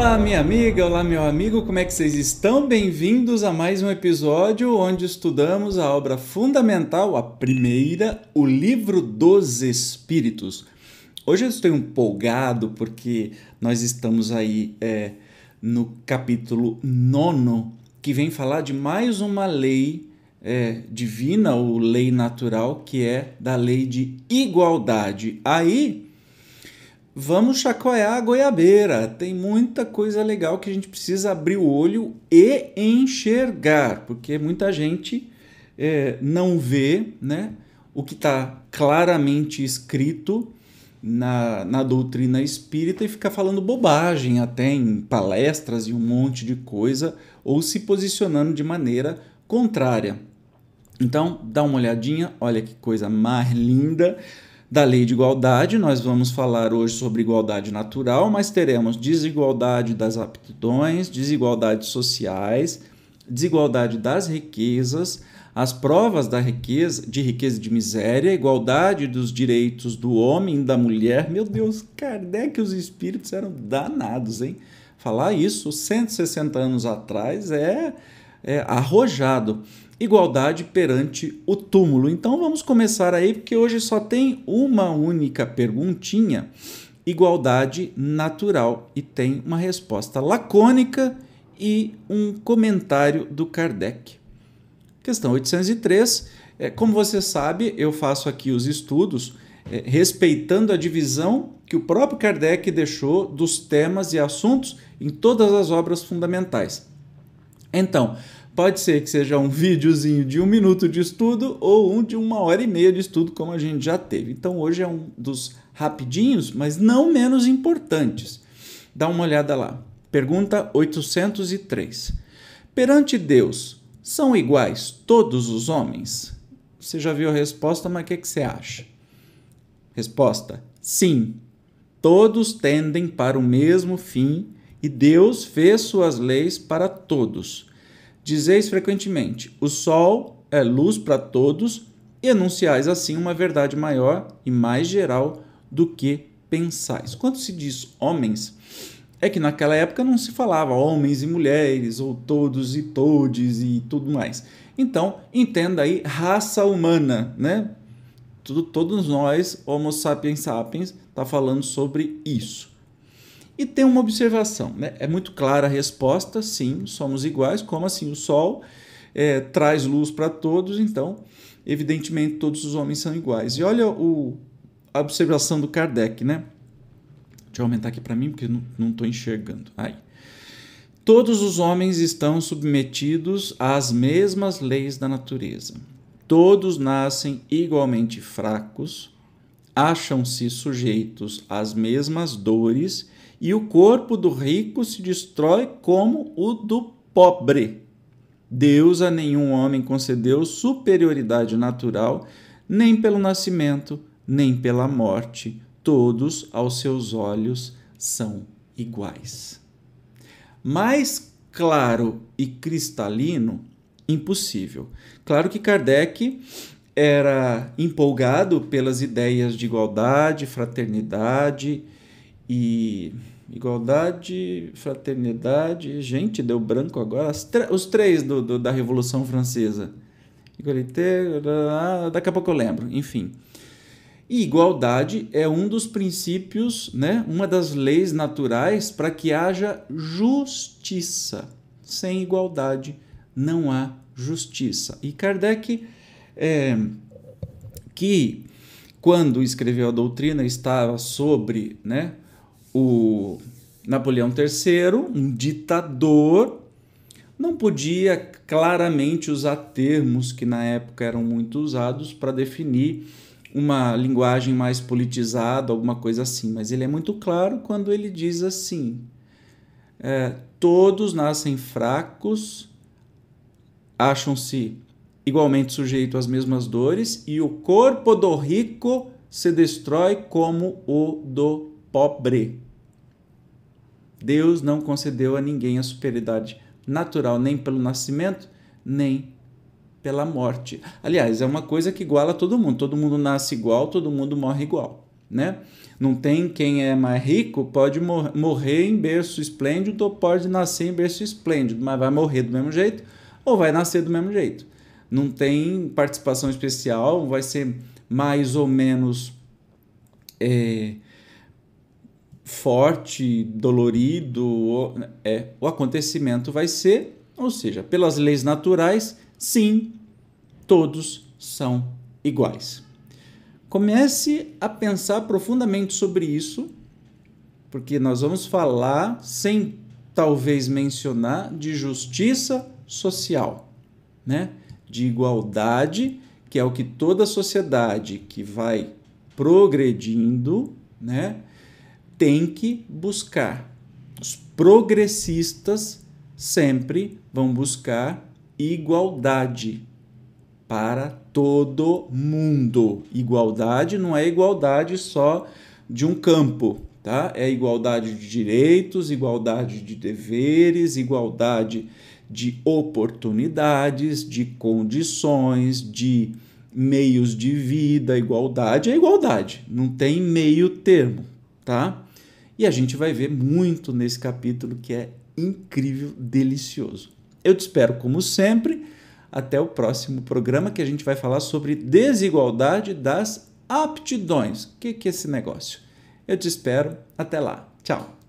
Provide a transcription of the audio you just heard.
Olá, minha amiga, olá, meu amigo, como é que vocês estão? Bem-vindos a mais um episódio onde estudamos a obra fundamental, a primeira, o Livro dos Espíritos. Hoje eu estou empolgado porque nós estamos aí é, no capítulo nono, que vem falar de mais uma lei é, divina ou lei natural, que é da lei de igualdade. Aí vamos chacoalhar a goiabeira. Tem muita coisa legal que a gente precisa abrir o olho e enxergar, porque muita gente é, não vê né, o que está claramente escrito na, na doutrina espírita e fica falando bobagem até em palestras e um monte de coisa, ou se posicionando de maneira contrária. Então, dá uma olhadinha, olha que coisa mais linda da lei de igualdade. Nós vamos falar hoje sobre igualdade natural, mas teremos desigualdade das aptidões, desigualdades sociais, desigualdade das riquezas, as provas da riqueza, de riqueza e de miséria, igualdade dos direitos do homem e da mulher. Meu Deus, Kardec os espíritos eram danados, hein? Falar isso 160 anos atrás é, é arrojado igualdade perante o túmulo. Então vamos começar aí, porque hoje só tem uma única perguntinha: igualdade natural, e tem uma resposta lacônica e um comentário do Kardec. Questão 803. É, como você sabe, eu faço aqui os estudos é, respeitando a divisão que o próprio Kardec deixou dos temas e assuntos em todas as obras fundamentais. Então, Pode ser que seja um videozinho de um minuto de estudo ou um de uma hora e meia de estudo, como a gente já teve. Então hoje é um dos rapidinhos, mas não menos importantes. Dá uma olhada lá. Pergunta 803. Perante Deus, são iguais todos os homens? Você já viu a resposta, mas o que, que você acha? Resposta: sim. Todos tendem para o mesmo fim e Deus fez suas leis para todos. Dizeis frequentemente: o sol é luz para todos, e anunciais assim uma verdade maior e mais geral do que pensais. Quando se diz homens, é que naquela época não se falava homens e mulheres, ou todos e todes e tudo mais. Então, entenda aí raça humana, né? Tudo, todos nós, Homo sapiens sapiens, está falando sobre isso. E tem uma observação, né? É muito clara a resposta, sim, somos iguais, como assim o Sol é, traz luz para todos, então, evidentemente, todos os homens são iguais. E olha o, a observação do Kardec, né? Deixa eu aumentar aqui para mim, porque não estou enxergando. Aí. Todos os homens estão submetidos às mesmas leis da natureza. Todos nascem igualmente fracos, acham-se sujeitos às mesmas dores e o corpo do rico se destrói como o do pobre. Deus a nenhum homem concedeu superioridade natural, nem pelo nascimento, nem pela morte. Todos, aos seus olhos, são iguais. Mais claro e cristalino, impossível. Claro que Kardec era empolgado pelas ideias de igualdade, fraternidade e igualdade, fraternidade. Gente, deu branco agora. os três do, do, da Revolução Francesa. Igualité, daqui a pouco eu lembro. Enfim. E igualdade é um dos princípios, né, uma das leis naturais para que haja justiça. Sem igualdade não há justiça. E Kardec, é, que quando escreveu a doutrina estava sobre né, o Napoleão III, um ditador, não podia claramente usar termos que na época eram muito usados para definir uma linguagem mais politizada, alguma coisa assim, mas ele é muito claro quando ele diz assim: é, todos nascem fracos, acham-se igualmente sujeitos às mesmas dores, e o corpo do rico se destrói como o do pobre. Deus não concedeu a ninguém a superioridade natural, nem pelo nascimento, nem pela morte. Aliás, é uma coisa que iguala todo mundo. Todo mundo nasce igual, todo mundo morre igual. né? Não tem quem é mais rico pode mor morrer em berço esplêndido ou pode nascer em berço esplêndido, mas vai morrer do mesmo jeito ou vai nascer do mesmo jeito. Não tem participação especial, vai ser mais ou menos é, forte, dolorido, é, o acontecimento vai ser, ou seja, pelas leis naturais, sim, todos são iguais. Comece a pensar profundamente sobre isso, porque nós vamos falar, sem talvez mencionar, de justiça social, né? de igualdade, que é o que toda sociedade que vai progredindo né, tem que buscar. Os progressistas sempre vão buscar igualdade para todo mundo. Igualdade não é igualdade só de um campo, tá? É igualdade de direitos, igualdade de deveres, igualdade de oportunidades, de condições, de meios de vida, igualdade é igualdade, não tem meio termo, tá? E a gente vai ver muito nesse capítulo que é incrível, delicioso. Eu te espero como sempre até o próximo programa que a gente vai falar sobre desigualdade das aptidões. O que, que é esse negócio? Eu te espero. Até lá. Tchau.